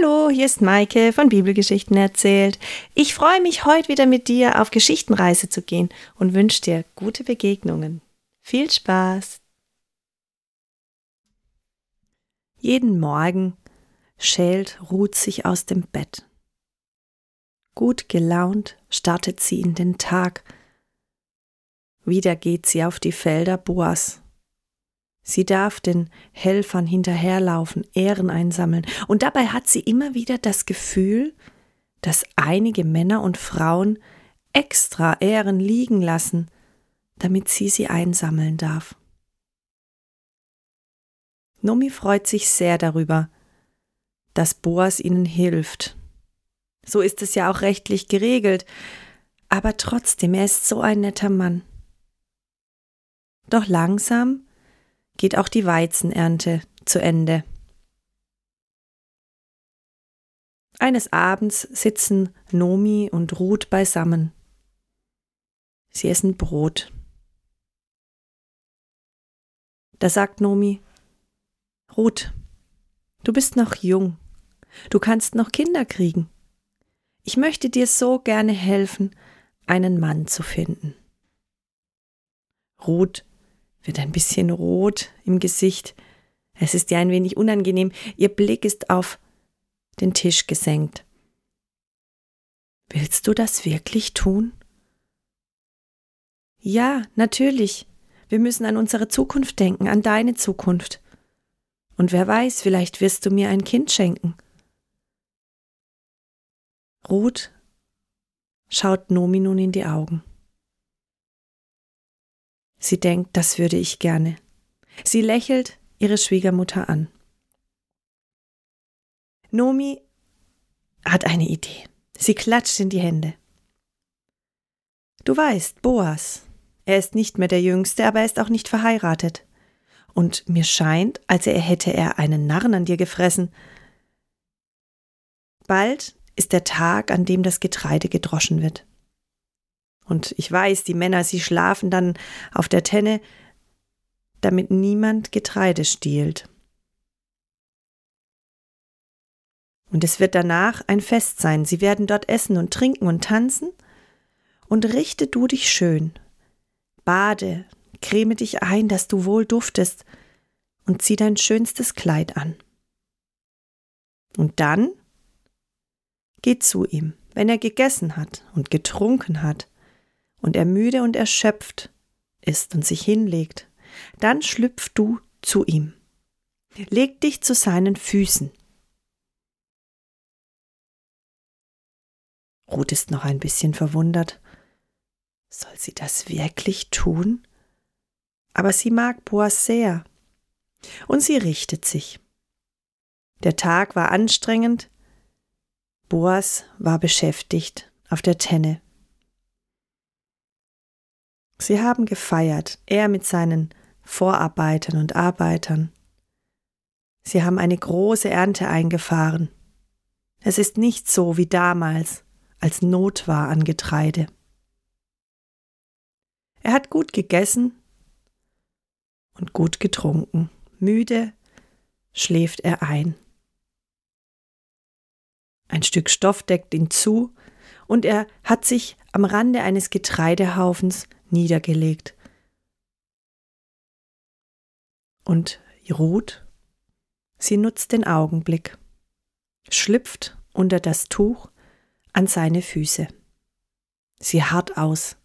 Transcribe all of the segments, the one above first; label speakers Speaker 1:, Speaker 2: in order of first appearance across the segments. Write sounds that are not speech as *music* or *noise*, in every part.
Speaker 1: Hallo, hier ist Maike von Bibelgeschichten erzählt. Ich freue mich, heute wieder mit dir auf Geschichtenreise zu gehen und wünsche dir gute Begegnungen. Viel Spaß! Jeden Morgen schält Ruth sich aus dem Bett. Gut gelaunt startet sie in den Tag. Wieder geht sie auf die Felder Boas Sie darf den Helfern hinterherlaufen, Ehren einsammeln. Und dabei hat sie immer wieder das Gefühl, dass einige Männer und Frauen extra Ehren liegen lassen, damit sie sie einsammeln darf. Nomi freut sich sehr darüber, dass Boas ihnen hilft. So ist es ja auch rechtlich geregelt, aber trotzdem, er ist so ein netter Mann. Doch langsam geht auch die Weizenernte zu Ende. Eines Abends sitzen Nomi und Ruth beisammen. Sie essen Brot. Da sagt Nomi, Ruth, du bist noch jung, du kannst noch Kinder kriegen. Ich möchte dir so gerne helfen, einen Mann zu finden. Ruth wird ein bisschen rot im Gesicht. Es ist ihr ein wenig unangenehm. Ihr Blick ist auf den Tisch gesenkt. Willst du das wirklich tun? Ja, natürlich. Wir müssen an unsere Zukunft denken, an deine Zukunft. Und wer weiß, vielleicht wirst du mir ein Kind schenken. Ruth schaut Nomi nun in die Augen. Sie denkt, das würde ich gerne. Sie lächelt ihre Schwiegermutter an. Nomi hat eine Idee. Sie klatscht in die Hände. Du weißt, Boas. Er ist nicht mehr der Jüngste, aber er ist auch nicht verheiratet. Und mir scheint, als er hätte er einen Narren an dir gefressen. Bald ist der Tag, an dem das Getreide gedroschen wird. Und ich weiß, die Männer, sie schlafen dann auf der Tenne, damit niemand Getreide stiehlt. Und es wird danach ein Fest sein. Sie werden dort essen und trinken und tanzen. Und richte du dich schön. Bade, creme dich ein, dass du wohl duftest, und zieh dein schönstes Kleid an. Und dann geh zu ihm, wenn er gegessen hat und getrunken hat und er müde und erschöpft ist und sich hinlegt, dann schlüpf du zu ihm. Leg dich zu seinen Füßen. Ruth ist noch ein bisschen verwundert. Soll sie das wirklich tun? Aber sie mag Boas sehr. Und sie richtet sich. Der Tag war anstrengend. Boas war beschäftigt auf der Tenne. Sie haben gefeiert, er mit seinen Vorarbeitern und Arbeitern. Sie haben eine große Ernte eingefahren. Es ist nicht so wie damals, als Not war an Getreide. Er hat gut gegessen und gut getrunken. Müde schläft er ein. Ein Stück Stoff deckt ihn zu, und er hat sich am Rande eines Getreidehaufens niedergelegt. Und Ruth, sie nutzt den Augenblick, schlüpft unter das Tuch an seine Füße. Sie harrt aus.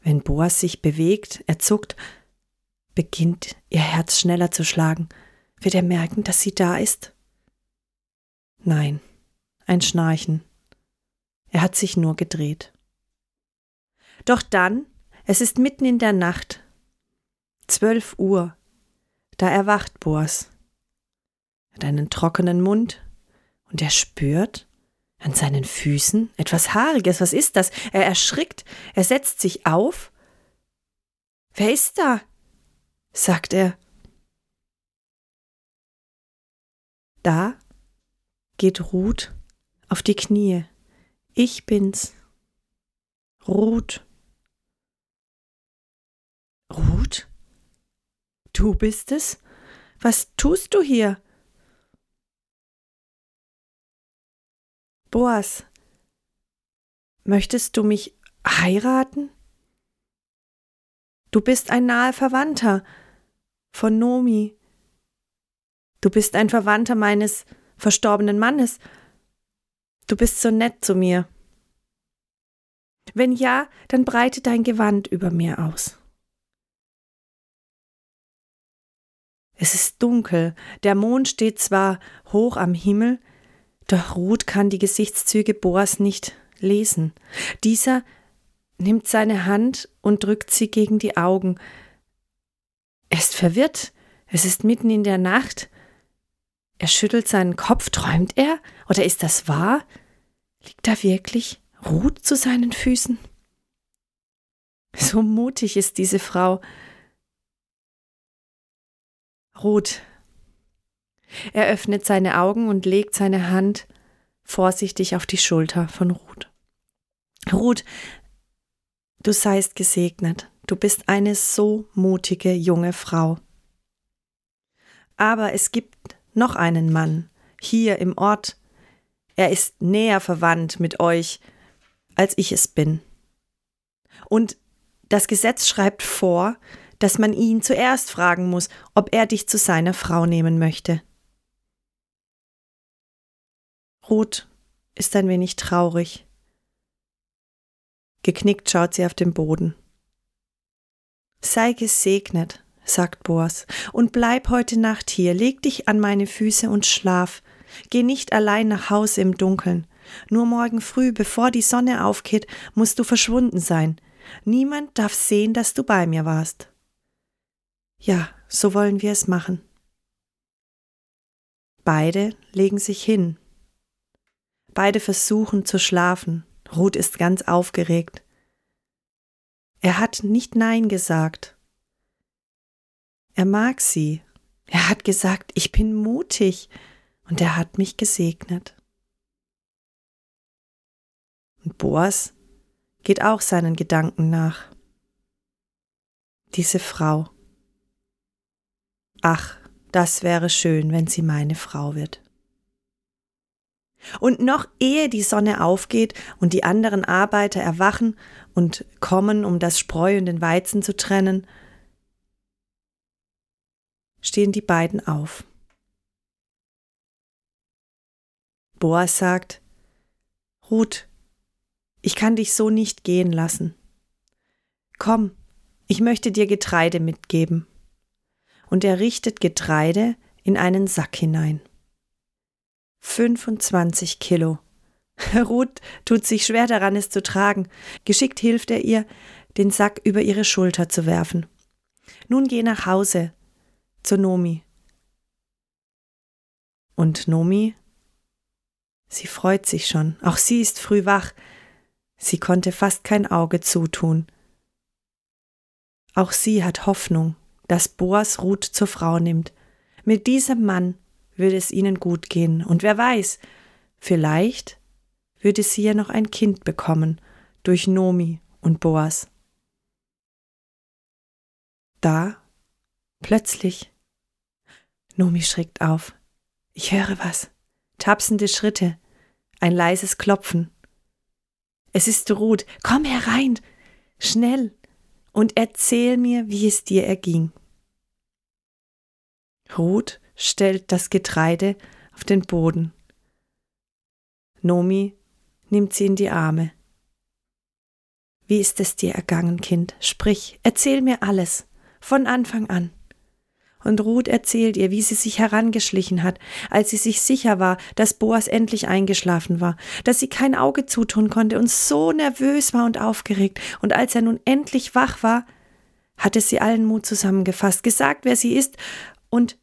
Speaker 1: Wenn Boas sich bewegt, er zuckt, beginnt ihr Herz schneller zu schlagen. Wird er merken, dass sie da ist? Nein, ein Schnarchen. Er hat sich nur gedreht. Doch dann, es ist mitten in der Nacht, zwölf Uhr, da erwacht Boas. Hat einen trockenen Mund und er spürt an seinen Füßen etwas Haariges. Was ist das? Er erschrickt, er setzt sich auf. Wer ist da? sagt er. Da geht Ruth auf die Knie. Ich bin's. Ruth? Du bist es? Was tust du hier? Boas, möchtest du mich heiraten? Du bist ein naher Verwandter von Nomi. Du bist ein Verwandter meines verstorbenen Mannes. Du bist so nett zu mir. Wenn ja, dann breite dein Gewand über mir aus. Es ist dunkel, der Mond steht zwar hoch am Himmel, doch Ruth kann die Gesichtszüge Boas nicht lesen. Dieser nimmt seine Hand und drückt sie gegen die Augen. Er ist verwirrt, es ist mitten in der Nacht. Er schüttelt seinen Kopf, träumt er? Oder ist das wahr? Liegt da wirklich Ruth zu seinen Füßen? So mutig ist diese Frau. Ruth. Er öffnet seine Augen und legt seine Hand vorsichtig auf die Schulter von Ruth. Ruth, du seist gesegnet. Du bist eine so mutige junge Frau. Aber es gibt noch einen Mann hier im Ort. Er ist näher verwandt mit euch, als ich es bin. Und das Gesetz schreibt vor, dass man ihn zuerst fragen muss, ob er dich zu seiner Frau nehmen möchte. Ruth ist ein wenig traurig. Geknickt schaut sie auf den Boden. Sei gesegnet, sagt Boas, und bleib heute Nacht hier, leg dich an meine Füße und schlaf. Geh nicht allein nach Hause im Dunkeln. Nur morgen früh, bevor die Sonne aufgeht, musst du verschwunden sein. Niemand darf sehen, dass du bei mir warst. Ja, so wollen wir es machen. Beide legen sich hin. Beide versuchen zu schlafen. Ruth ist ganz aufgeregt. Er hat nicht Nein gesagt. Er mag sie. Er hat gesagt, ich bin mutig und er hat mich gesegnet. Und Boas geht auch seinen Gedanken nach. Diese Frau. Ach, das wäre schön, wenn sie meine Frau wird. Und noch ehe die Sonne aufgeht und die anderen Arbeiter erwachen und kommen, um das Spreu und den Weizen zu trennen, stehen die beiden auf. Boas sagt, Ruth, ich kann dich so nicht gehen lassen. Komm, ich möchte dir Getreide mitgeben und er richtet Getreide in einen Sack hinein. 25 Kilo. *laughs* Ruth tut sich schwer daran, es zu tragen. Geschickt hilft er ihr, den Sack über ihre Schulter zu werfen. Nun geh nach Hause zu Nomi. Und Nomi? Sie freut sich schon. Auch sie ist früh wach. Sie konnte fast kein Auge zutun. Auch sie hat Hoffnung dass Boas Ruth zur Frau nimmt. Mit diesem Mann würde es ihnen gut gehen. Und wer weiß, vielleicht würde sie ja noch ein Kind bekommen durch Nomi und Boas. Da, plötzlich, Nomi schreckt auf. Ich höre was. Tapsende Schritte, ein leises Klopfen. Es ist Ruth. Komm herein, schnell, und erzähl mir, wie es dir erging. Ruth stellt das Getreide auf den Boden. Nomi nimmt sie in die Arme. Wie ist es dir ergangen, Kind? Sprich, erzähl mir alles, von Anfang an. Und Ruth erzählt ihr, wie sie sich herangeschlichen hat, als sie sich sicher war, dass Boas endlich eingeschlafen war, dass sie kein Auge zutun konnte und so nervös war und aufgeregt, und als er nun endlich wach war, hatte sie allen Mut zusammengefasst, gesagt, wer sie ist und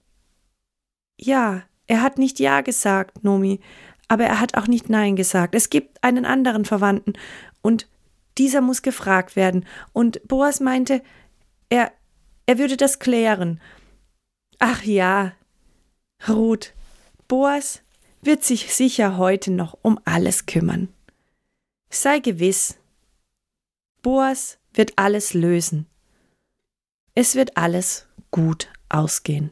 Speaker 1: ja, er hat nicht Ja gesagt, Nomi, aber er hat auch nicht Nein gesagt. Es gibt einen anderen Verwandten und dieser muss gefragt werden. Und Boas meinte, er, er würde das klären. Ach ja, Ruth, Boas wird sich sicher heute noch um alles kümmern. Sei gewiss, Boas wird alles lösen. Es wird alles gut ausgehen.